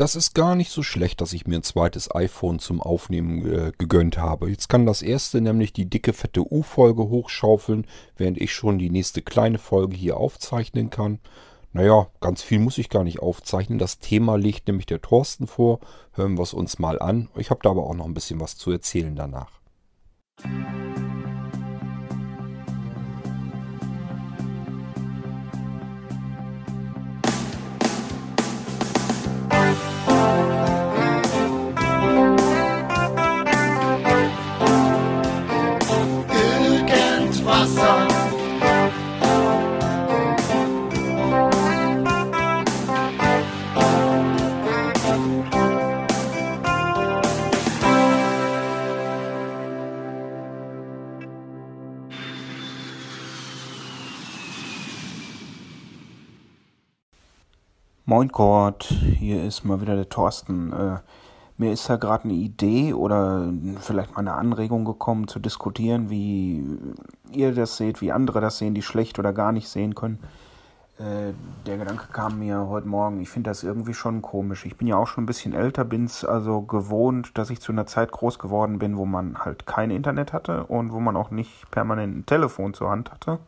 das ist gar nicht so schlecht, dass ich mir ein zweites iPhone zum Aufnehmen äh, gegönnt habe. Jetzt kann das erste nämlich die dicke, fette U-Folge hochschaufeln, während ich schon die nächste kleine Folge hier aufzeichnen kann. Naja, ganz viel muss ich gar nicht aufzeichnen. Das Thema legt nämlich der Thorsten vor. Hören wir es uns mal an. Ich habe da aber auch noch ein bisschen was zu erzählen danach. Moin Kurt, hier ist mal wieder der Thorsten. Äh, mir ist da gerade eine Idee oder vielleicht mal eine Anregung gekommen zu diskutieren, wie ihr das seht, wie andere das sehen, die schlecht oder gar nicht sehen können. Äh, der Gedanke kam mir heute Morgen, ich finde das irgendwie schon komisch. Ich bin ja auch schon ein bisschen älter, bin es also gewohnt, dass ich zu einer Zeit groß geworden bin, wo man halt kein Internet hatte und wo man auch nicht permanent ein Telefon zur Hand hatte.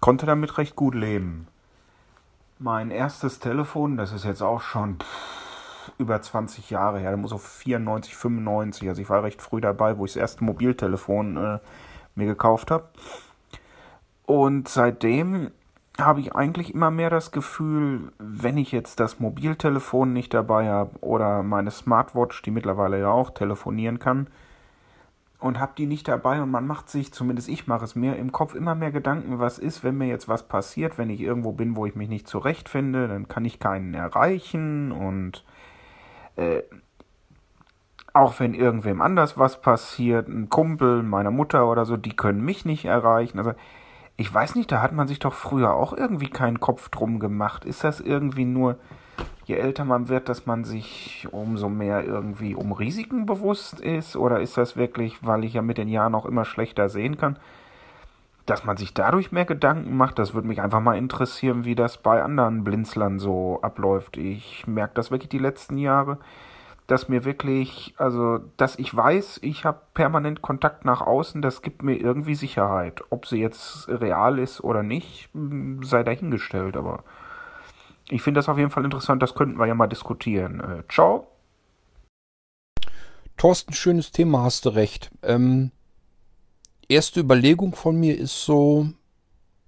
Konnte damit recht gut leben. Mein erstes Telefon, das ist jetzt auch schon pff, über 20 Jahre her, da muss auf 94, 95, also ich war recht früh dabei, wo ich das erste Mobiltelefon äh, mir gekauft habe. Und seitdem habe ich eigentlich immer mehr das Gefühl, wenn ich jetzt das Mobiltelefon nicht dabei habe oder meine Smartwatch, die mittlerweile ja auch telefonieren kann, und habe die nicht dabei und man macht sich, zumindest ich mache es mir, im Kopf immer mehr Gedanken, was ist, wenn mir jetzt was passiert, wenn ich irgendwo bin, wo ich mich nicht zurechtfinde, dann kann ich keinen erreichen und äh, auch wenn irgendwem anders was passiert, ein Kumpel meiner Mutter oder so, die können mich nicht erreichen. Also ich weiß nicht, da hat man sich doch früher auch irgendwie keinen Kopf drum gemacht. Ist das irgendwie nur je älter man wird, dass man sich umso mehr irgendwie um Risiken bewusst ist? Oder ist das wirklich, weil ich ja mit den Jahren auch immer schlechter sehen kann, dass man sich dadurch mehr Gedanken macht? Das würde mich einfach mal interessieren, wie das bei anderen Blinzlern so abläuft. Ich merke das wirklich die letzten Jahre, dass mir wirklich, also, dass ich weiß, ich habe permanent Kontakt nach außen, das gibt mir irgendwie Sicherheit. Ob sie jetzt real ist oder nicht, sei dahingestellt, aber ich finde das auf jeden Fall interessant, das könnten wir ja mal diskutieren. Äh, ciao. Thorsten, schönes Thema, hast du recht. Ähm, erste Überlegung von mir ist so,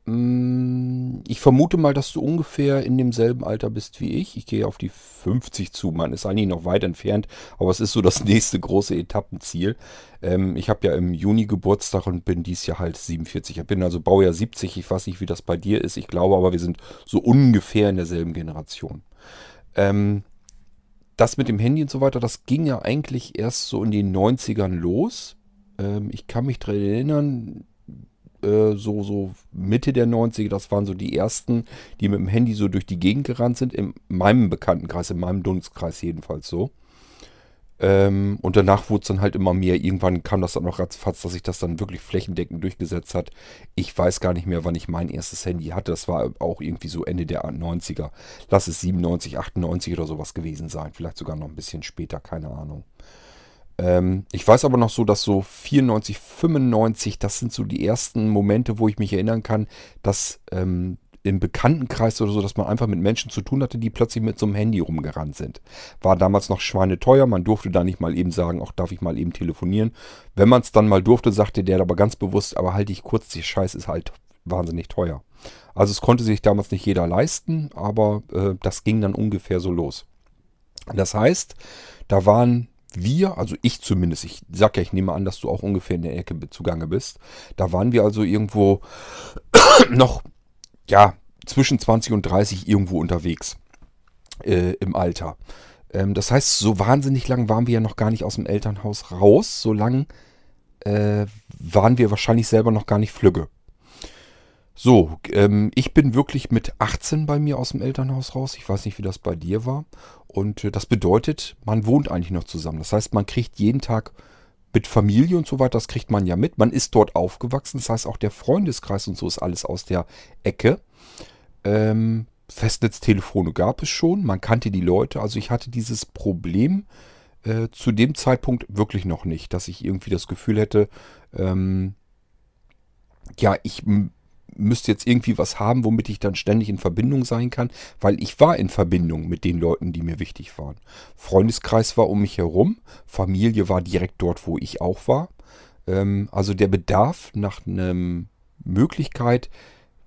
ich vermute mal, dass du ungefähr in demselben Alter bist wie ich. Ich gehe auf die 50 zu. Man ist eigentlich noch weit entfernt, aber es ist so das nächste große Etappenziel. Ähm, ich habe ja im Juni Geburtstag und bin dies Jahr halt 47. Ich bin also Baujahr 70. Ich weiß nicht, wie das bei dir ist. Ich glaube aber, wir sind so ungefähr in derselben Generation. Ähm, das mit dem Handy und so weiter, das ging ja eigentlich erst so in den 90ern los. Ähm, ich kann mich daran erinnern, äh, so, so Mitte der 90er, das waren so die ersten, die mit dem Handy so durch die Gegend gerannt sind, in meinem Bekanntenkreis, in meinem Dunstkreis jedenfalls so. Ähm, und danach wurde es dann halt immer mehr. Irgendwann kam das dann noch ratzfatz, dass sich das dann wirklich flächendeckend durchgesetzt hat. Ich weiß gar nicht mehr, wann ich mein erstes Handy hatte. Das war auch irgendwie so Ende der 90er. Lass es 97, 98 oder sowas gewesen sein. Vielleicht sogar noch ein bisschen später, keine Ahnung. Ähm, ich weiß aber noch so, dass so 94, 95, das sind so die ersten Momente, wo ich mich erinnern kann, dass ähm, im Bekanntenkreis oder so, dass man einfach mit Menschen zu tun hatte, die plötzlich mit so einem Handy rumgerannt sind. War damals noch schweineteuer, man durfte da nicht mal eben sagen, auch darf ich mal eben telefonieren. Wenn man es dann mal durfte, sagte der aber ganz bewusst, aber halte ich kurz, die Scheiß ist halt wahnsinnig teuer. Also es konnte sich damals nicht jeder leisten, aber äh, das ging dann ungefähr so los. Das heißt, da waren wir, also ich zumindest, ich sag ja, ich nehme an, dass du auch ungefähr in der Ecke zugange bist. Da waren wir also irgendwo noch, ja, zwischen 20 und 30 irgendwo unterwegs äh, im Alter. Ähm, das heißt, so wahnsinnig lang waren wir ja noch gar nicht aus dem Elternhaus raus. So lang äh, waren wir wahrscheinlich selber noch gar nicht flügge. So, ähm, ich bin wirklich mit 18 bei mir aus dem Elternhaus raus. Ich weiß nicht, wie das bei dir war. Und äh, das bedeutet, man wohnt eigentlich noch zusammen. Das heißt, man kriegt jeden Tag mit Familie und so weiter, das kriegt man ja mit. Man ist dort aufgewachsen. Das heißt, auch der Freundeskreis und so ist alles aus der Ecke. Ähm, Festnetztelefone gab es schon, man kannte die Leute, also ich hatte dieses Problem äh, zu dem Zeitpunkt wirklich noch nicht, dass ich irgendwie das Gefühl hätte, ähm, ja, ich müsste jetzt irgendwie was haben, womit ich dann ständig in Verbindung sein kann, weil ich war in Verbindung mit den Leuten, die mir wichtig waren. Freundeskreis war um mich herum, Familie war direkt dort, wo ich auch war. Ähm, also der Bedarf nach einer Möglichkeit,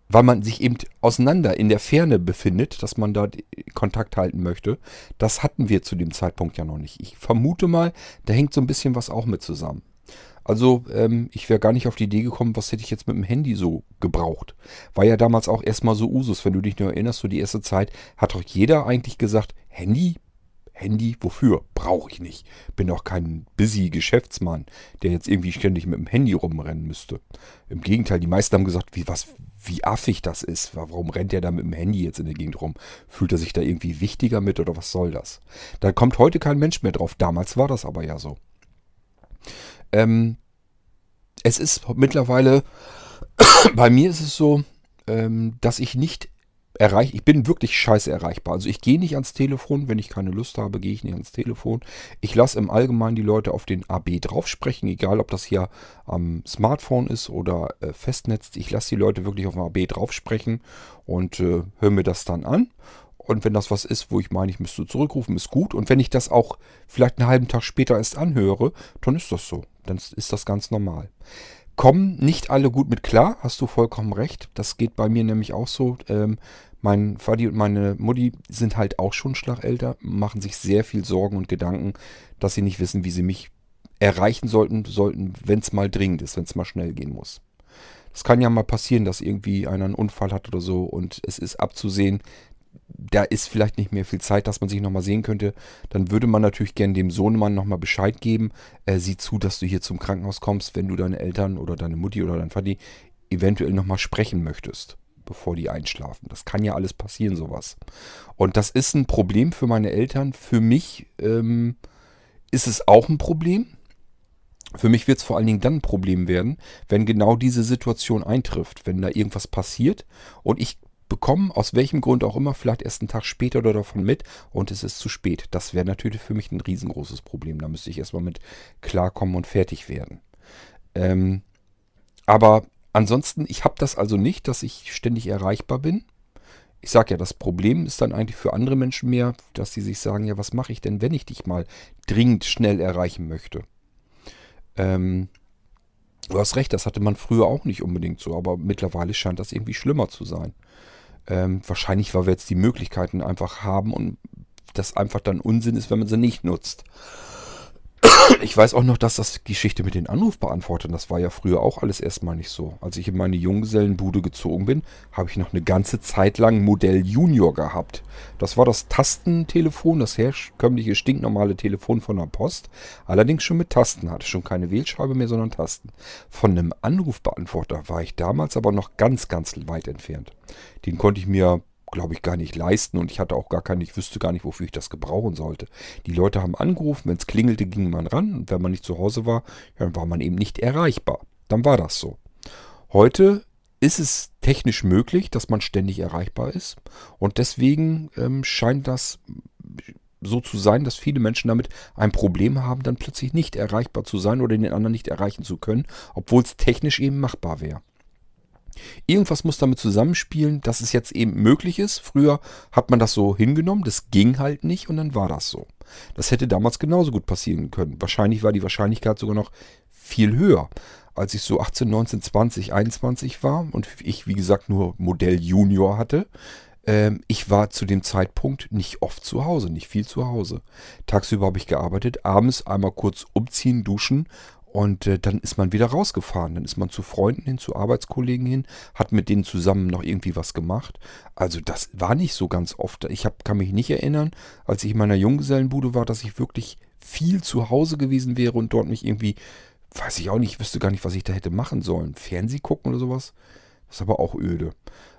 weil man sich eben auseinander in der Ferne befindet, dass man da Kontakt halten möchte, das hatten wir zu dem Zeitpunkt ja noch nicht. Ich vermute mal, da hängt so ein bisschen was auch mit zusammen. Also ähm, ich wäre gar nicht auf die Idee gekommen, was hätte ich jetzt mit dem Handy so gebraucht. War ja damals auch erstmal so Usus, wenn du dich nur erinnerst, so die erste Zeit hat doch jeder eigentlich gesagt, Handy? Handy, wofür? Brauche ich nicht. Bin doch kein busy Geschäftsmann, der jetzt irgendwie ständig mit dem Handy rumrennen müsste. Im Gegenteil, die meisten haben gesagt, wie, was, wie affig das ist. Warum rennt der da mit dem Handy jetzt in der Gegend rum? Fühlt er sich da irgendwie wichtiger mit oder was soll das? Da kommt heute kein Mensch mehr drauf. Damals war das aber ja so. Ähm, es ist mittlerweile, bei mir ist es so, ähm, dass ich nicht erreiche, ich bin wirklich scheiße erreichbar. Also ich gehe nicht ans Telefon, wenn ich keine Lust habe, gehe ich nicht ans Telefon. Ich lasse im Allgemeinen die Leute auf den AB drauf sprechen, egal ob das hier am Smartphone ist oder äh, Festnetz. Ich lasse die Leute wirklich auf dem AB drauf sprechen und äh, höre mir das dann an. Und wenn das was ist, wo ich meine, ich müsste zurückrufen, ist gut. Und wenn ich das auch vielleicht einen halben Tag später erst anhöre, dann ist das so. Dann ist das ganz normal. Kommen nicht alle gut mit klar, hast du vollkommen recht. Das geht bei mir nämlich auch so. Ähm, mein Vati und meine Mutti sind halt auch schon schlagälter, machen sich sehr viel Sorgen und Gedanken, dass sie nicht wissen, wie sie mich erreichen sollten, sollten, wenn es mal dringend ist, wenn es mal schnell gehen muss. Es kann ja mal passieren, dass irgendwie einer einen Unfall hat oder so und es ist abzusehen, da ist vielleicht nicht mehr viel Zeit, dass man sich nochmal sehen könnte, dann würde man natürlich gerne dem Sohnemann nochmal Bescheid geben. Äh, sieh zu, dass du hier zum Krankenhaus kommst, wenn du deine Eltern oder deine Mutti oder dein Vati eventuell nochmal sprechen möchtest, bevor die einschlafen. Das kann ja alles passieren, sowas. Und das ist ein Problem für meine Eltern. Für mich ähm, ist es auch ein Problem. Für mich wird es vor allen Dingen dann ein Problem werden, wenn genau diese Situation eintrifft, wenn da irgendwas passiert und ich bekommen, aus welchem Grund auch immer, vielleicht erst einen Tag später oder davon mit und es ist zu spät. Das wäre natürlich für mich ein riesengroßes Problem. Da müsste ich erstmal mit klarkommen und fertig werden. Ähm, aber ansonsten, ich habe das also nicht, dass ich ständig erreichbar bin. Ich sage ja, das Problem ist dann eigentlich für andere Menschen mehr, dass sie sich sagen, ja, was mache ich denn, wenn ich dich mal dringend schnell erreichen möchte? Ähm, du hast recht, das hatte man früher auch nicht unbedingt so, aber mittlerweile scheint das irgendwie schlimmer zu sein. Ähm, wahrscheinlich, weil wir jetzt die Möglichkeiten einfach haben und das einfach dann Unsinn ist, wenn man sie nicht nutzt. Ich weiß auch noch, dass das Geschichte mit den Anrufbeantwortern, das war ja früher auch alles erstmal nicht so. Als ich in meine Junggesellenbude gezogen bin, habe ich noch eine ganze Zeit lang Modell Junior gehabt. Das war das Tastentelefon, das herkömmliche stinknormale Telefon von der Post. Allerdings schon mit Tasten, hatte schon keine Wählscheibe mehr, sondern Tasten. Von einem Anrufbeantworter war ich damals aber noch ganz, ganz weit entfernt. Den konnte ich mir glaube ich, gar nicht leisten und ich hatte auch gar keine, ich wüsste gar nicht, wofür ich das gebrauchen sollte. Die Leute haben angerufen, wenn es klingelte, ging man ran und wenn man nicht zu Hause war, dann war man eben nicht erreichbar. Dann war das so. Heute ist es technisch möglich, dass man ständig erreichbar ist und deswegen ähm, scheint das so zu sein, dass viele Menschen damit ein Problem haben, dann plötzlich nicht erreichbar zu sein oder den anderen nicht erreichen zu können, obwohl es technisch eben machbar wäre. Irgendwas muss damit zusammenspielen, dass es jetzt eben möglich ist. Früher hat man das so hingenommen, das ging halt nicht und dann war das so. Das hätte damals genauso gut passieren können. Wahrscheinlich war die Wahrscheinlichkeit sogar noch viel höher. Als ich so 18, 19, 20, 21 war und ich, wie gesagt, nur Modell Junior hatte, ähm, ich war zu dem Zeitpunkt nicht oft zu Hause, nicht viel zu Hause. Tagsüber habe ich gearbeitet, abends einmal kurz umziehen, duschen und äh, dann ist man wieder rausgefahren. Dann ist man zu Freunden hin, zu Arbeitskollegen hin, hat mit denen zusammen noch irgendwie was gemacht. Also das war nicht so ganz oft. Ich hab, kann mich nicht erinnern, als ich in meiner Junggesellenbude war, dass ich wirklich viel zu Hause gewesen wäre und dort mich irgendwie, weiß ich auch nicht, wüsste gar nicht, was ich da hätte machen sollen. Fernseh gucken oder sowas. Das ist aber auch öde.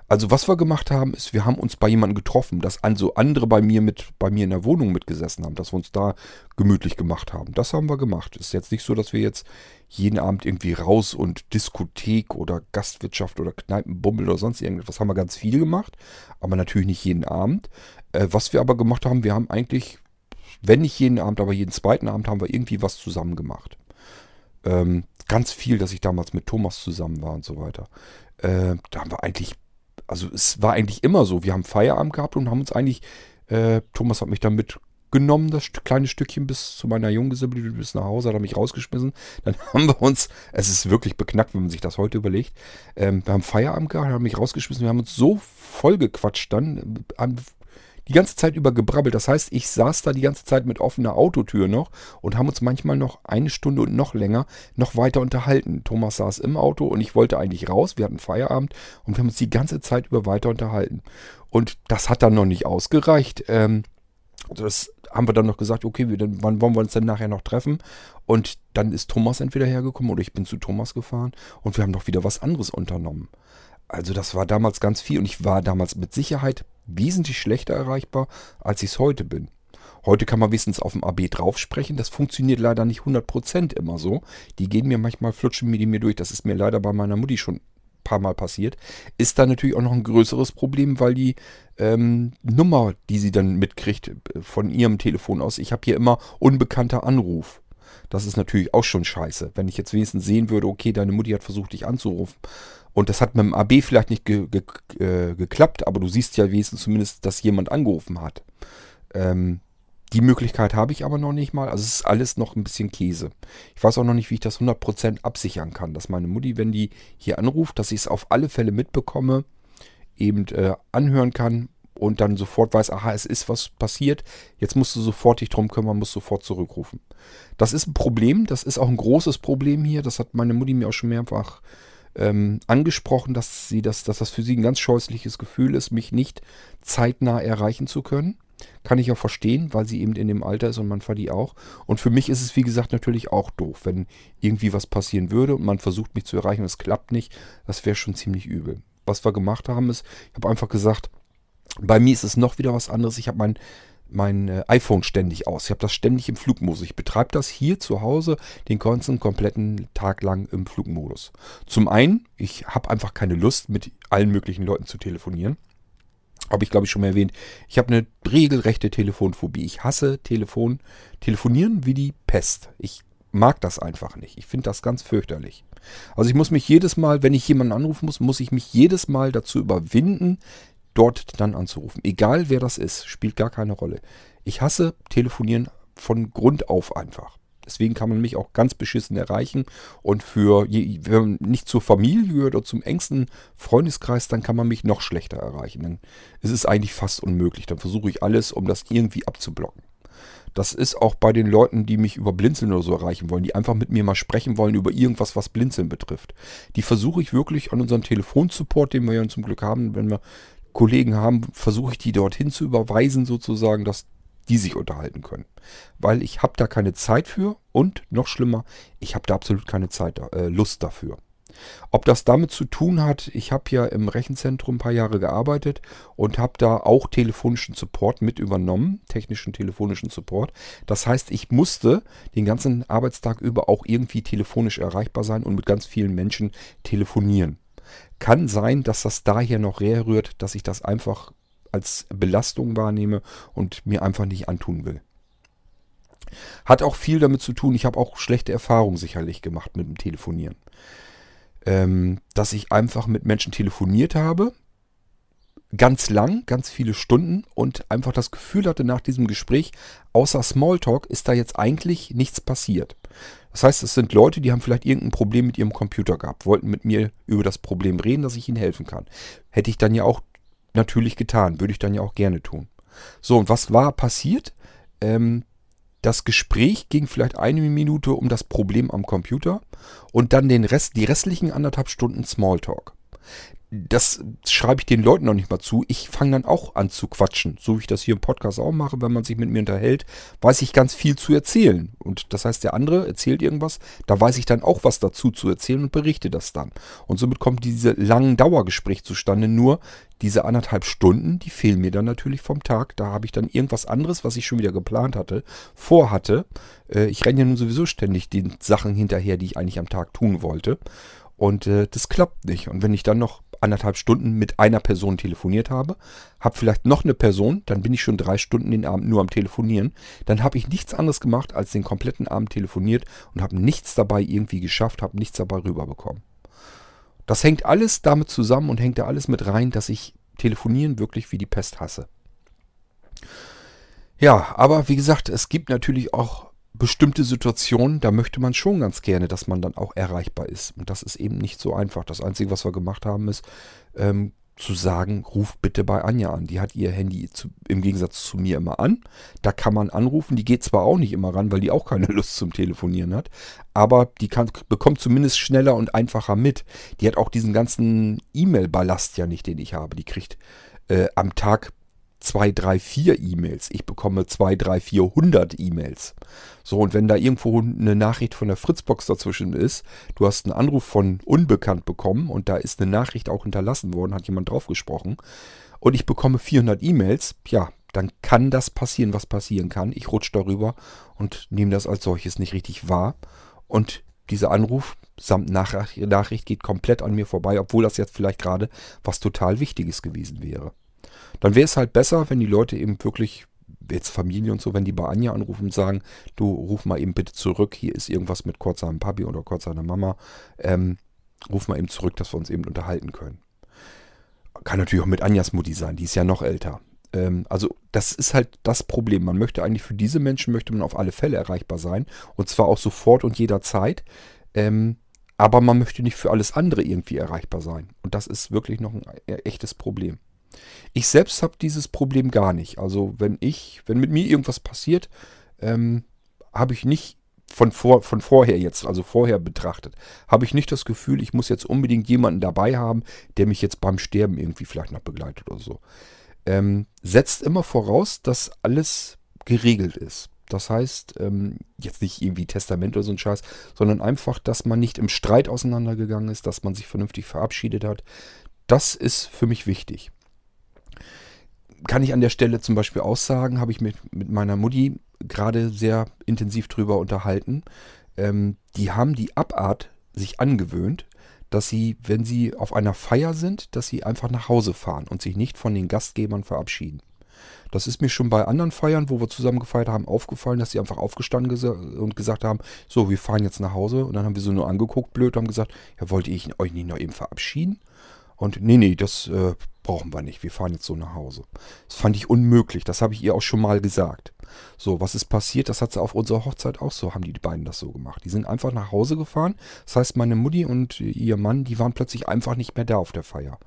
Also was wir gemacht haben, ist, wir haben uns bei jemandem getroffen, dass also andere bei mir mit bei mir in der Wohnung mitgesessen haben, dass wir uns da gemütlich gemacht haben. Das haben wir gemacht. Ist jetzt nicht so, dass wir jetzt jeden Abend irgendwie raus und Diskothek oder Gastwirtschaft oder Kneipenbummel oder sonst irgendwas haben wir ganz viel gemacht, aber natürlich nicht jeden Abend. Äh, was wir aber gemacht haben, wir haben eigentlich, wenn nicht jeden Abend, aber jeden zweiten Abend haben wir irgendwie was zusammen gemacht. Ähm, ganz viel, dass ich damals mit Thomas zusammen war und so weiter. Äh, da haben wir eigentlich also es war eigentlich immer so. Wir haben Feierabend gehabt und haben uns eigentlich, äh, Thomas hat mich dann mitgenommen, das kleine Stückchen bis zu meiner Junggeselle, bis nach Hause, hat er mich rausgeschmissen. Dann haben wir uns, es ist wirklich beknackt, wenn man sich das heute überlegt, ähm, wir haben Feierabend gehabt, haben mich rausgeschmissen, wir haben uns so voll gequatscht dann, haben die ganze Zeit über gebrabbelt. Das heißt, ich saß da die ganze Zeit mit offener Autotür noch und haben uns manchmal noch eine Stunde und noch länger noch weiter unterhalten. Thomas saß im Auto und ich wollte eigentlich raus. Wir hatten Feierabend und wir haben uns die ganze Zeit über weiter unterhalten. Und das hat dann noch nicht ausgereicht. Ähm, das haben wir dann noch gesagt, okay, wir, dann, wann wollen wir uns denn nachher noch treffen? Und dann ist Thomas entweder hergekommen oder ich bin zu Thomas gefahren und wir haben noch wieder was anderes unternommen. Also das war damals ganz viel und ich war damals mit Sicherheit wesentlich schlechter erreichbar, als ich es heute bin. Heute kann man wenigstens auf dem AB drauf sprechen. Das funktioniert leider nicht 100% immer so. Die gehen mir manchmal, flutschen mir die mir durch. Das ist mir leider bei meiner Mutti schon ein paar Mal passiert. Ist da natürlich auch noch ein größeres Problem, weil die ähm, Nummer, die sie dann mitkriegt äh, von ihrem Telefon aus, ich habe hier immer unbekannter Anruf. Das ist natürlich auch schon scheiße. Wenn ich jetzt wenigstens sehen würde, okay, deine Mutti hat versucht, dich anzurufen und das hat mit dem AB vielleicht nicht ge ge äh, geklappt, aber du siehst ja wenigstens zumindest, dass jemand angerufen hat. Ähm, die Möglichkeit habe ich aber noch nicht mal. Also es ist alles noch ein bisschen Käse. Ich weiß auch noch nicht, wie ich das 100% absichern kann. Dass meine Mutti, wenn die hier anruft, dass ich es auf alle Fälle mitbekomme, eben äh, anhören kann und dann sofort weiß, aha, es ist was passiert. Jetzt musst du sofort dich drum kümmern, musst sofort zurückrufen. Das ist ein Problem. Das ist auch ein großes Problem hier. Das hat meine Mutti mir auch schon mehrfach äh, ähm, angesprochen, dass sie das, dass das für sie ein ganz scheußliches Gefühl ist, mich nicht zeitnah erreichen zu können. Kann ich auch verstehen, weil sie eben in dem Alter ist und man die auch. Und für mich ist es, wie gesagt, natürlich auch doof, wenn irgendwie was passieren würde und man versucht mich zu erreichen und es klappt nicht. Das wäre schon ziemlich übel. Was wir gemacht haben, ist, ich habe einfach gesagt, bei mir ist es noch wieder was anderes. Ich habe mein mein äh, iPhone ständig aus. Ich habe das ständig im Flugmodus. Ich betreibe das hier zu Hause den ganzen kompletten Tag lang im Flugmodus. Zum einen, ich habe einfach keine Lust, mit allen möglichen Leuten zu telefonieren. Habe ich, glaube ich, schon mal erwähnt. Ich habe eine regelrechte Telefonphobie. Ich hasse Telefon, telefonieren wie die Pest. Ich mag das einfach nicht. Ich finde das ganz fürchterlich. Also ich muss mich jedes Mal, wenn ich jemanden anrufen muss, muss ich mich jedes Mal dazu überwinden, dort dann anzurufen. Egal wer das ist, spielt gar keine Rolle. Ich hasse Telefonieren von Grund auf einfach. Deswegen kann man mich auch ganz beschissen erreichen. Und für, wenn man nicht zur Familie gehört oder zum engsten Freundeskreis, dann kann man mich noch schlechter erreichen. Dann ist es eigentlich fast unmöglich. Dann versuche ich alles, um das irgendwie abzublocken. Das ist auch bei den Leuten, die mich über Blinzeln oder so erreichen wollen, die einfach mit mir mal sprechen wollen über irgendwas, was Blinzeln betrifft. Die versuche ich wirklich an unserem Telefonsupport, den wir ja zum Glück haben, wenn wir Kollegen haben, versuche ich die dorthin zu überweisen, sozusagen, dass die sich unterhalten können. Weil ich habe da keine Zeit für und noch schlimmer, ich habe da absolut keine Zeit, äh, Lust dafür. Ob das damit zu tun hat, ich habe ja im Rechenzentrum ein paar Jahre gearbeitet und habe da auch telefonischen Support mit übernommen, technischen telefonischen Support. Das heißt, ich musste den ganzen Arbeitstag über auch irgendwie telefonisch erreichbar sein und mit ganz vielen Menschen telefonieren. Kann sein, dass das daher noch herrührt, dass ich das einfach als Belastung wahrnehme und mir einfach nicht antun will. Hat auch viel damit zu tun, ich habe auch schlechte Erfahrungen sicherlich gemacht mit dem Telefonieren. Ähm, dass ich einfach mit Menschen telefoniert habe, ganz lang, ganz viele Stunden und einfach das Gefühl hatte nach diesem Gespräch, außer Smalltalk ist da jetzt eigentlich nichts passiert. Das heißt, es sind Leute, die haben vielleicht irgendein Problem mit ihrem Computer gehabt, wollten mit mir über das Problem reden, dass ich ihnen helfen kann. Hätte ich dann ja auch natürlich getan, würde ich dann ja auch gerne tun. So, und was war passiert? Ähm, das Gespräch ging vielleicht eine Minute um das Problem am Computer und dann den Rest, die restlichen anderthalb Stunden Smalltalk. Das schreibe ich den Leuten noch nicht mal zu. Ich fange dann auch an zu quatschen. So wie ich das hier im Podcast auch mache, wenn man sich mit mir unterhält, weiß ich ganz viel zu erzählen. Und das heißt, der andere erzählt irgendwas, da weiß ich dann auch was dazu zu erzählen und berichte das dann. Und somit kommt diese langen Dauergespräche zustande. Nur diese anderthalb Stunden, die fehlen mir dann natürlich vom Tag. Da habe ich dann irgendwas anderes, was ich schon wieder geplant hatte, vorhatte. Äh, ich renne ja nun sowieso ständig den Sachen hinterher, die ich eigentlich am Tag tun wollte. Und äh, das klappt nicht. Und wenn ich dann noch anderthalb Stunden mit einer Person telefoniert habe, habe vielleicht noch eine Person, dann bin ich schon drei Stunden den Abend nur am Telefonieren. Dann habe ich nichts anderes gemacht, als den kompletten Abend telefoniert und habe nichts dabei irgendwie geschafft, habe nichts dabei rüberbekommen. Das hängt alles damit zusammen und hängt da alles mit rein, dass ich Telefonieren wirklich wie die Pest hasse. Ja, aber wie gesagt, es gibt natürlich auch bestimmte Situationen, da möchte man schon ganz gerne, dass man dann auch erreichbar ist. Und das ist eben nicht so einfach. Das Einzige, was wir gemacht haben, ist ähm, zu sagen, ruf bitte bei Anja an. Die hat ihr Handy zu, im Gegensatz zu mir immer an. Da kann man anrufen. Die geht zwar auch nicht immer ran, weil die auch keine Lust zum Telefonieren hat. Aber die kann, bekommt zumindest schneller und einfacher mit. Die hat auch diesen ganzen E-Mail-Ballast ja nicht, den ich habe. Die kriegt äh, am Tag zwei, drei, vier E-Mails. Ich bekomme zwei, drei, vierhundert E-Mails. So, und wenn da irgendwo eine Nachricht von der Fritzbox dazwischen ist, du hast einen Anruf von Unbekannt bekommen und da ist eine Nachricht auch hinterlassen worden, hat jemand drauf gesprochen, und ich bekomme 400 E-Mails, ja, dann kann das passieren, was passieren kann. Ich rutsche darüber und nehme das als solches nicht richtig wahr. Und dieser Anruf samt Nachricht geht komplett an mir vorbei, obwohl das jetzt vielleicht gerade was total Wichtiges gewesen wäre. Dann wäre es halt besser, wenn die Leute eben wirklich, jetzt Familie und so, wenn die bei Anja anrufen und sagen, du ruf mal eben bitte zurück, hier ist irgendwas mit kurz seinem Papi oder kurz seiner Mama, ähm, ruf mal eben zurück, dass wir uns eben unterhalten können. Kann natürlich auch mit Anjas Mutti sein, die ist ja noch älter. Ähm, also das ist halt das Problem. Man möchte eigentlich für diese Menschen, möchte man auf alle Fälle erreichbar sein. Und zwar auch sofort und jederzeit. Ähm, aber man möchte nicht für alles andere irgendwie erreichbar sein. Und das ist wirklich noch ein e-, echtes Problem. Ich selbst habe dieses Problem gar nicht. Also wenn ich, wenn mit mir irgendwas passiert, ähm, habe ich nicht von, vor, von vorher jetzt, also vorher betrachtet, habe ich nicht das Gefühl, ich muss jetzt unbedingt jemanden dabei haben, der mich jetzt beim Sterben irgendwie vielleicht noch begleitet oder so. Ähm, setzt immer voraus, dass alles geregelt ist. Das heißt, ähm, jetzt nicht irgendwie Testament oder so ein Scheiß, sondern einfach, dass man nicht im Streit auseinandergegangen ist, dass man sich vernünftig verabschiedet hat. Das ist für mich wichtig kann ich an der Stelle zum Beispiel aussagen, habe ich mit, mit meiner Mutti gerade sehr intensiv drüber unterhalten. Ähm, die haben die Abart sich angewöhnt, dass sie, wenn sie auf einer Feier sind, dass sie einfach nach Hause fahren und sich nicht von den Gastgebern verabschieden. Das ist mir schon bei anderen Feiern, wo wir zusammen gefeiert haben, aufgefallen, dass sie einfach aufgestanden gesa und gesagt haben, so, wir fahren jetzt nach Hause. Und dann haben wir so nur angeguckt, blöd, haben gesagt, ja, wollte ich euch nicht noch eben verabschieden? Und nee, nee, das äh, brauchen wir nicht. Wir fahren jetzt so nach Hause. Das fand ich unmöglich. Das habe ich ihr auch schon mal gesagt. So, was ist passiert? Das hat sie auf unserer Hochzeit auch so, haben die beiden das so gemacht. Die sind einfach nach Hause gefahren. Das heißt, meine Mutti und ihr Mann, die waren plötzlich einfach nicht mehr da auf der Feier.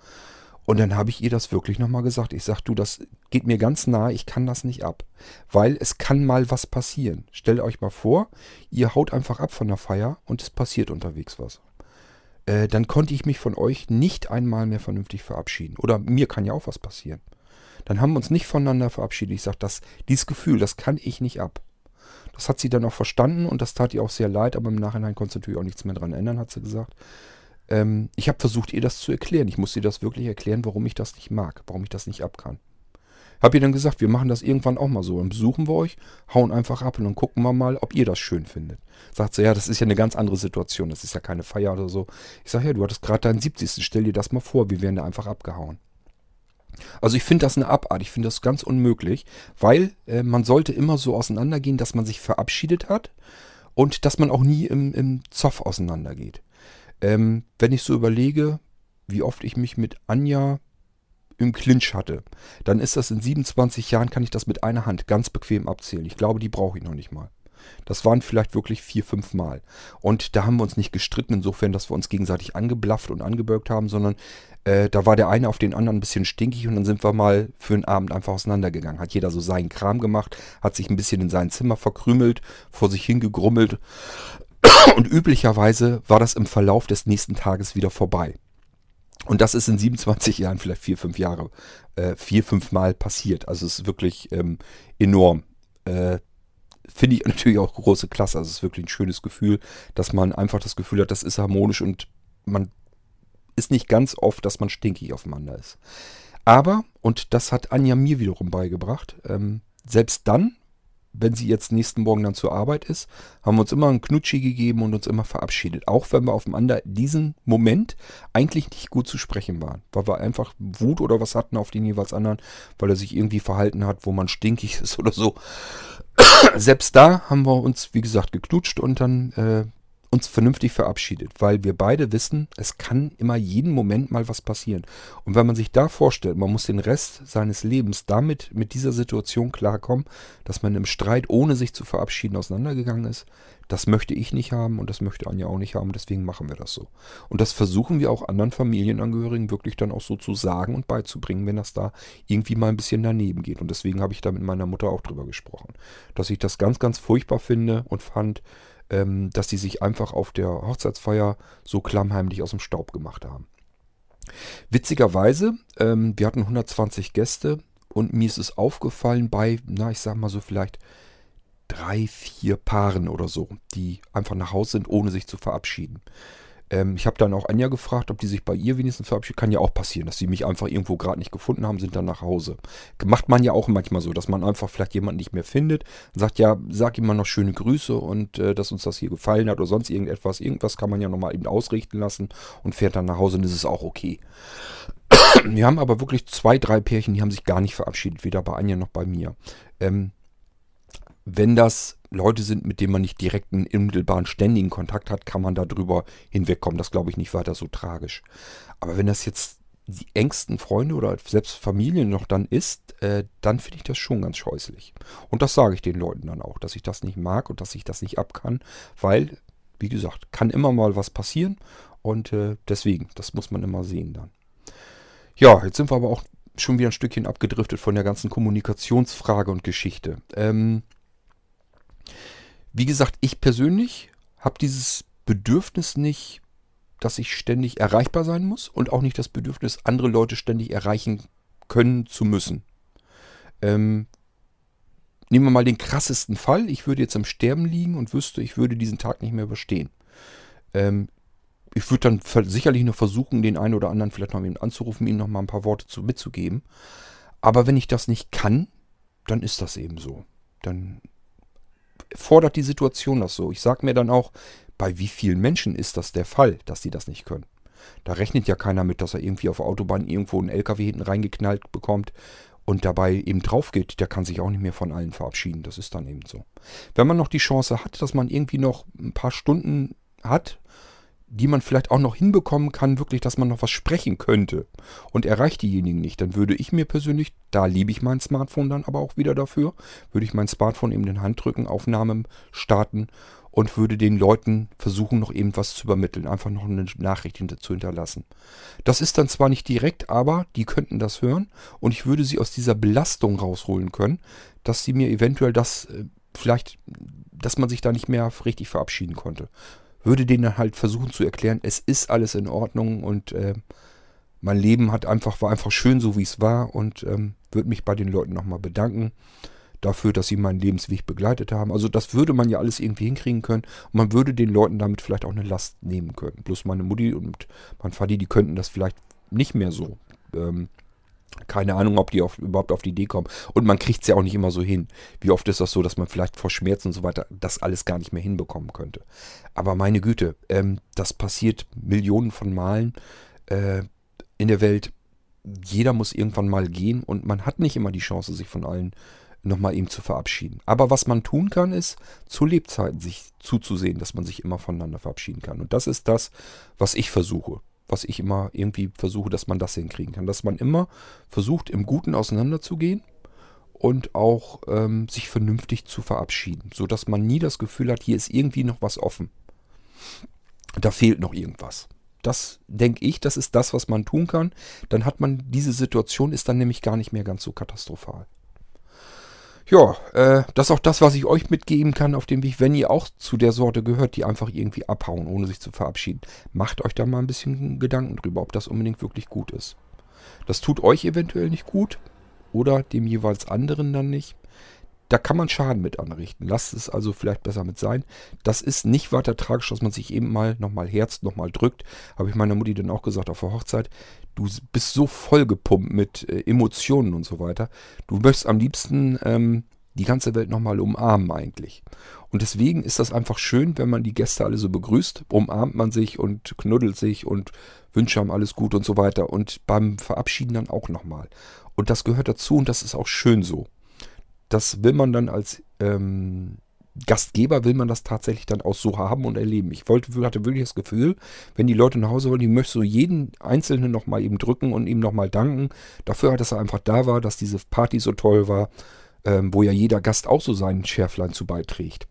Und dann habe ich ihr das wirklich nochmal gesagt. Ich sage, du, das geht mir ganz nahe, ich kann das nicht ab. Weil es kann mal was passieren. Stellt euch mal vor, ihr haut einfach ab von der Feier und es passiert unterwegs was. Äh, dann konnte ich mich von euch nicht einmal mehr vernünftig verabschieden. Oder mir kann ja auch was passieren. Dann haben wir uns nicht voneinander verabschiedet. Ich sage, dieses Gefühl, das kann ich nicht ab. Das hat sie dann auch verstanden und das tat ihr auch sehr leid, aber im Nachhinein konnte sie natürlich auch nichts mehr dran ändern, hat sie gesagt. Ähm, ich habe versucht, ihr das zu erklären. Ich musste ihr das wirklich erklären, warum ich das nicht mag, warum ich das nicht ab kann. Hab ihr dann gesagt, wir machen das irgendwann auch mal so. Dann besuchen wir euch, hauen einfach ab und dann gucken wir mal, ob ihr das schön findet. Sagt sie, ja, das ist ja eine ganz andere Situation. Das ist ja keine Feier oder so. Ich sage, ja, du hattest gerade deinen 70. Stell dir das mal vor, wir wären da einfach abgehauen. Also ich finde das eine Abart, ich finde das ganz unmöglich, weil äh, man sollte immer so auseinandergehen, dass man sich verabschiedet hat und dass man auch nie im, im Zoff auseinandergeht. Ähm, wenn ich so überlege, wie oft ich mich mit Anja im Clinch hatte, dann ist das in 27 Jahren, kann ich das mit einer Hand ganz bequem abzählen. Ich glaube, die brauche ich noch nicht mal. Das waren vielleicht wirklich vier, fünf Mal. Und da haben wir uns nicht gestritten, insofern, dass wir uns gegenseitig angeblafft und angebürgt haben, sondern äh, da war der eine auf den anderen ein bisschen stinkig und dann sind wir mal für einen Abend einfach auseinandergegangen. Hat jeder so seinen Kram gemacht, hat sich ein bisschen in sein Zimmer verkrümelt, vor sich hingegrummelt. Und üblicherweise war das im Verlauf des nächsten Tages wieder vorbei. Und das ist in 27 Jahren vielleicht vier, fünf Jahre, äh, vier, fünf Mal passiert. Also es ist wirklich ähm, enorm. Äh, Finde ich natürlich auch große Klasse. Also es ist wirklich ein schönes Gefühl, dass man einfach das Gefühl hat, das ist harmonisch und man ist nicht ganz oft, dass man stinkig aufeinander ist. Aber, und das hat Anja mir wiederum beigebracht, ähm, selbst dann, wenn sie jetzt nächsten Morgen dann zur Arbeit ist, haben wir uns immer einen Knutschi gegeben und uns immer verabschiedet. Auch wenn wir aufeinander diesen Moment eigentlich nicht gut zu sprechen waren. Weil wir einfach Wut oder was hatten auf den jeweils anderen, weil er sich irgendwie verhalten hat, wo man stinkig ist oder so. Selbst da haben wir uns, wie gesagt, geknutscht und dann äh, uns vernünftig verabschiedet, weil wir beide wissen, es kann immer jeden Moment mal was passieren. Und wenn man sich da vorstellt, man muss den Rest seines Lebens damit, mit dieser Situation klarkommen, dass man im Streit, ohne sich zu verabschieden, auseinandergegangen ist, das möchte ich nicht haben und das möchte Anja auch nicht haben, deswegen machen wir das so. Und das versuchen wir auch anderen Familienangehörigen wirklich dann auch so zu sagen und beizubringen, wenn das da irgendwie mal ein bisschen daneben geht. Und deswegen habe ich da mit meiner Mutter auch drüber gesprochen, dass ich das ganz, ganz furchtbar finde und fand, ähm, dass die sich einfach auf der Hochzeitsfeier so klammheimlich aus dem Staub gemacht haben. Witzigerweise, ähm, wir hatten 120 Gäste und mir ist es aufgefallen bei, na, ich sag mal so vielleicht drei, vier Paaren oder so, die einfach nach Hause sind, ohne sich zu verabschieden. Ähm, ich habe dann auch Anja gefragt, ob die sich bei ihr wenigstens verabschiedet. Kann ja auch passieren, dass sie mich einfach irgendwo gerade nicht gefunden haben, sind dann nach Hause. Macht man ja auch manchmal so, dass man einfach vielleicht jemanden nicht mehr findet sagt, ja, sag ihm mal noch schöne Grüße und äh, dass uns das hier gefallen hat oder sonst irgendetwas. Irgendwas kann man ja nochmal eben ausrichten lassen und fährt dann nach Hause und ist auch okay. Wir haben aber wirklich zwei, drei Pärchen, die haben sich gar nicht verabschiedet, weder bei Anja noch bei mir. Ähm, wenn das Leute sind, mit denen man nicht direkt einen unmittelbaren ständigen Kontakt hat, kann man darüber hinwegkommen. Das glaube ich nicht weiter so tragisch. Aber wenn das jetzt die engsten Freunde oder selbst Familien noch dann ist, äh, dann finde ich das schon ganz scheußlich. Und das sage ich den Leuten dann auch, dass ich das nicht mag und dass ich das nicht ab kann, weil, wie gesagt, kann immer mal was passieren und äh, deswegen, das muss man immer sehen dann. Ja, jetzt sind wir aber auch schon wieder ein Stückchen abgedriftet von der ganzen Kommunikationsfrage und Geschichte. Ähm, wie gesagt, ich persönlich habe dieses Bedürfnis nicht, dass ich ständig erreichbar sein muss und auch nicht das Bedürfnis, andere Leute ständig erreichen können zu müssen. Ähm, nehmen wir mal den krassesten Fall. Ich würde jetzt am Sterben liegen und wüsste, ich würde diesen Tag nicht mehr überstehen. Ähm, ich würde dann sicherlich noch versuchen, den einen oder anderen vielleicht noch anzurufen, ihm noch mal ein paar Worte zu, mitzugeben. Aber wenn ich das nicht kann, dann ist das eben so. Dann fordert die Situation das so. Ich sage mir dann auch, bei wie vielen Menschen ist das der Fall, dass sie das nicht können? Da rechnet ja keiner mit, dass er irgendwie auf der Autobahn irgendwo einen LKW hinten reingeknallt bekommt und dabei eben drauf geht. Der kann sich auch nicht mehr von allen verabschieden. Das ist dann eben so. Wenn man noch die Chance hat, dass man irgendwie noch ein paar Stunden hat, die man vielleicht auch noch hinbekommen kann, wirklich, dass man noch was sprechen könnte. Und erreicht diejenigen nicht, dann würde ich mir persönlich, da liebe ich mein Smartphone dann aber auch wieder dafür, würde ich mein Smartphone eben den Hand drücken, Aufnahmen starten und würde den Leuten versuchen, noch eben was zu übermitteln, einfach noch eine Nachricht hinter zu hinterlassen. Das ist dann zwar nicht direkt, aber die könnten das hören und ich würde sie aus dieser Belastung rausholen können, dass sie mir eventuell das äh, vielleicht, dass man sich da nicht mehr richtig verabschieden konnte würde denen halt versuchen zu erklären, es ist alles in Ordnung und äh, mein Leben hat einfach, war einfach schön, so wie es war und ähm, würde mich bei den Leuten nochmal bedanken dafür, dass sie meinen Lebensweg begleitet haben. Also das würde man ja alles irgendwie hinkriegen können und man würde den Leuten damit vielleicht auch eine Last nehmen können. Bloß meine Mutti und mein Vati, die könnten das vielleicht nicht mehr so. Ähm, keine Ahnung, ob die auf, überhaupt auf die Idee kommen. Und man kriegt es ja auch nicht immer so hin. Wie oft ist das so, dass man vielleicht vor Schmerzen und so weiter das alles gar nicht mehr hinbekommen könnte. Aber meine Güte, ähm, das passiert Millionen von Malen äh, in der Welt. Jeder muss irgendwann mal gehen und man hat nicht immer die Chance, sich von allen nochmal eben zu verabschieden. Aber was man tun kann, ist zu Lebzeiten sich zuzusehen, dass man sich immer voneinander verabschieden kann. Und das ist das, was ich versuche was ich immer irgendwie versuche, dass man das hinkriegen kann. Dass man immer versucht, im Guten auseinanderzugehen und auch ähm, sich vernünftig zu verabschieden, sodass man nie das Gefühl hat, hier ist irgendwie noch was offen. Da fehlt noch irgendwas. Das denke ich, das ist das, was man tun kann. Dann hat man diese Situation, ist dann nämlich gar nicht mehr ganz so katastrophal. Ja, äh, das ist auch das, was ich euch mitgeben kann auf dem Weg, wenn ihr auch zu der Sorte gehört, die einfach irgendwie abhauen, ohne sich zu verabschieden. Macht euch da mal ein bisschen Gedanken drüber, ob das unbedingt wirklich gut ist. Das tut euch eventuell nicht gut oder dem jeweils anderen dann nicht. Da kann man Schaden mit anrichten. Lasst es also vielleicht besser mit sein. Das ist nicht weiter tragisch, dass man sich eben mal nochmal herzt, nochmal drückt. Habe ich meiner Mutti dann auch gesagt auf der Hochzeit. Du bist so vollgepumpt mit äh, Emotionen und so weiter. Du möchtest am liebsten ähm, die ganze Welt nochmal umarmen eigentlich. Und deswegen ist das einfach schön, wenn man die Gäste alle so begrüßt. Umarmt man sich und knuddelt sich und wünscht einem alles gut und so weiter. Und beim Verabschieden dann auch nochmal. Und das gehört dazu und das ist auch schön so. Das will man dann als ähm, Gastgeber will man das tatsächlich dann auch so haben und erleben. Ich wollte, hatte wirklich das Gefühl, wenn die Leute nach Hause wollen, die möchte so jeden Einzelnen nochmal eben drücken und ihm nochmal danken. Dafür, dass er einfach da war, dass diese Party so toll war, ähm, wo ja jeder Gast auch so seinen Schärflein zu beiträgt.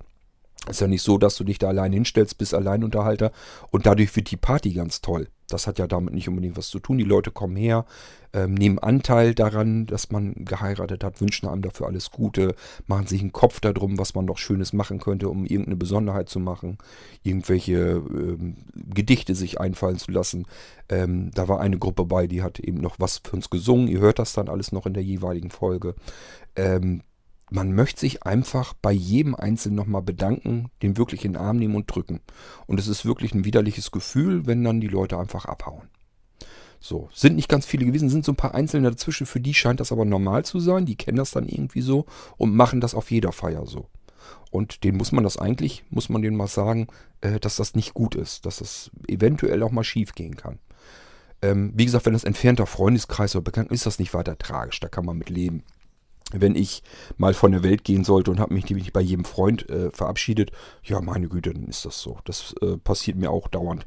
Ist ja nicht so, dass du dich da allein hinstellst, bist Alleinunterhalter und dadurch wird die Party ganz toll. Das hat ja damit nicht unbedingt was zu tun. Die Leute kommen her, ähm, nehmen Anteil daran, dass man geheiratet hat, wünschen einem dafür alles Gute, machen sich einen Kopf darum, was man noch Schönes machen könnte, um irgendeine Besonderheit zu machen, irgendwelche ähm, Gedichte sich einfallen zu lassen. Ähm, da war eine Gruppe bei, die hat eben noch was für uns gesungen. Ihr hört das dann alles noch in der jeweiligen Folge. Ähm, man möchte sich einfach bei jedem Einzelnen nochmal bedanken, den wirklich in den Arm nehmen und drücken. Und es ist wirklich ein widerliches Gefühl, wenn dann die Leute einfach abhauen. So, sind nicht ganz viele gewesen, sind so ein paar Einzelne dazwischen, für die scheint das aber normal zu sein, die kennen das dann irgendwie so und machen das auf jeder Feier so. Und denen muss man das eigentlich, muss man denen mal sagen, äh, dass das nicht gut ist, dass das eventuell auch mal schief gehen kann. Ähm, wie gesagt, wenn das entfernter Freundeskreis oder bekannt ist, das nicht weiter tragisch, da kann man mit leben wenn ich mal von der Welt gehen sollte und habe mich nicht bei jedem Freund äh, verabschiedet, ja, meine Güte, dann ist das so. Das äh, passiert mir auch dauernd.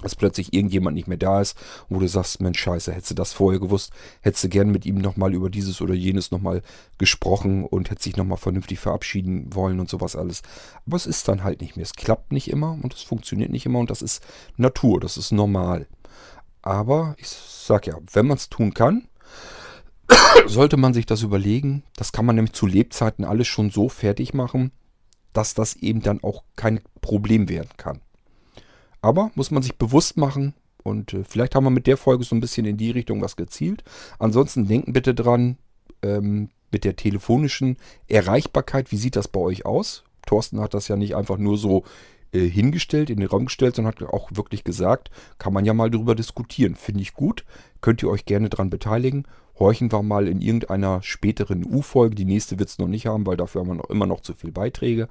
Dass plötzlich irgendjemand nicht mehr da ist, wo du sagst, Mensch, scheiße, hättest du das vorher gewusst, hättest du gern mit ihm nochmal über dieses oder jenes nochmal gesprochen und hättest sich nochmal vernünftig verabschieden wollen und sowas alles. Aber es ist dann halt nicht mehr. Es klappt nicht immer und es funktioniert nicht immer und das ist Natur, das ist normal. Aber ich sag ja, wenn man es tun kann, sollte man sich das überlegen. Das kann man nämlich zu Lebzeiten alles schon so fertig machen, dass das eben dann auch kein Problem werden kann. Aber muss man sich bewusst machen und äh, vielleicht haben wir mit der Folge so ein bisschen in die Richtung was gezielt. Ansonsten denken bitte dran, ähm, mit der telefonischen Erreichbarkeit, wie sieht das bei euch aus? Thorsten hat das ja nicht einfach nur so äh, hingestellt, in den Raum gestellt, sondern hat auch wirklich gesagt, kann man ja mal darüber diskutieren. Finde ich gut, könnt ihr euch gerne daran beteiligen horchen wir mal in irgendeiner späteren U-Folge. Die nächste wird es noch nicht haben, weil dafür haben wir noch immer noch zu viele Beiträge.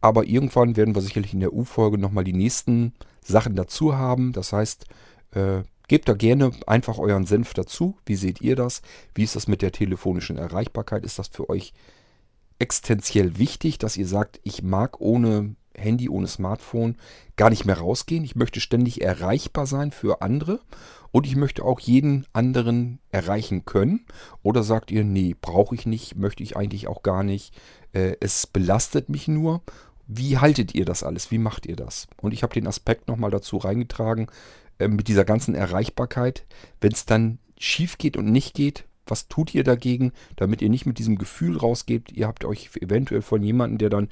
Aber irgendwann werden wir sicherlich in der U-Folge nochmal die nächsten Sachen dazu haben. Das heißt, äh, gebt da gerne einfach euren Senf dazu. Wie seht ihr das? Wie ist das mit der telefonischen Erreichbarkeit? Ist das für euch existenziell wichtig, dass ihr sagt, ich mag ohne Handy, ohne Smartphone gar nicht mehr rausgehen. Ich möchte ständig erreichbar sein für andere und ich möchte auch jeden anderen erreichen können. Oder sagt ihr, nee, brauche ich nicht, möchte ich eigentlich auch gar nicht. Äh, es belastet mich nur. Wie haltet ihr das alles? Wie macht ihr das? Und ich habe den Aspekt nochmal dazu reingetragen, äh, mit dieser ganzen Erreichbarkeit. Wenn es dann schief geht und nicht geht, was tut ihr dagegen, damit ihr nicht mit diesem Gefühl rausgebt, ihr habt euch eventuell von jemandem, der dann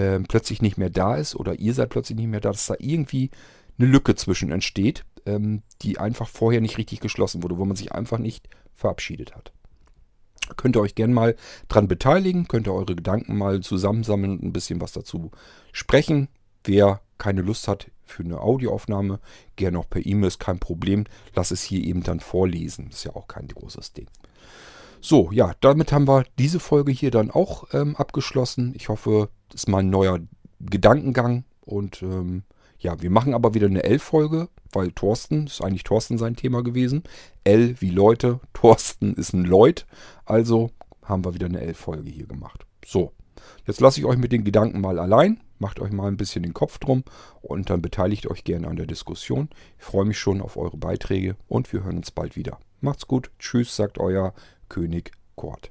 äh, plötzlich nicht mehr da ist oder ihr seid plötzlich nicht mehr da, dass da irgendwie eine Lücke zwischen entsteht, ähm, die einfach vorher nicht richtig geschlossen wurde, wo man sich einfach nicht verabschiedet hat. Könnt ihr euch gerne mal dran beteiligen, könnt ihr eure Gedanken mal zusammensammeln und ein bisschen was dazu sprechen. Wer keine Lust hat für eine Audioaufnahme, gerne auch per E-Mail, ist kein Problem. Lass es hier eben dann vorlesen. Ist ja auch kein großes Ding. So, ja, damit haben wir diese Folge hier dann auch ähm, abgeschlossen. Ich hoffe, ist mal ein neuer Gedankengang. Und ähm, ja, wir machen aber wieder eine L-Folge, weil Thorsten, ist eigentlich Thorsten sein Thema gewesen. L wie Leute, Thorsten ist ein Leut. Also haben wir wieder eine L-Folge hier gemacht. So, jetzt lasse ich euch mit den Gedanken mal allein. Macht euch mal ein bisschen den Kopf drum und dann beteiligt euch gerne an der Diskussion. Ich freue mich schon auf eure Beiträge und wir hören uns bald wieder. Macht's gut. Tschüss, sagt euer König Kort.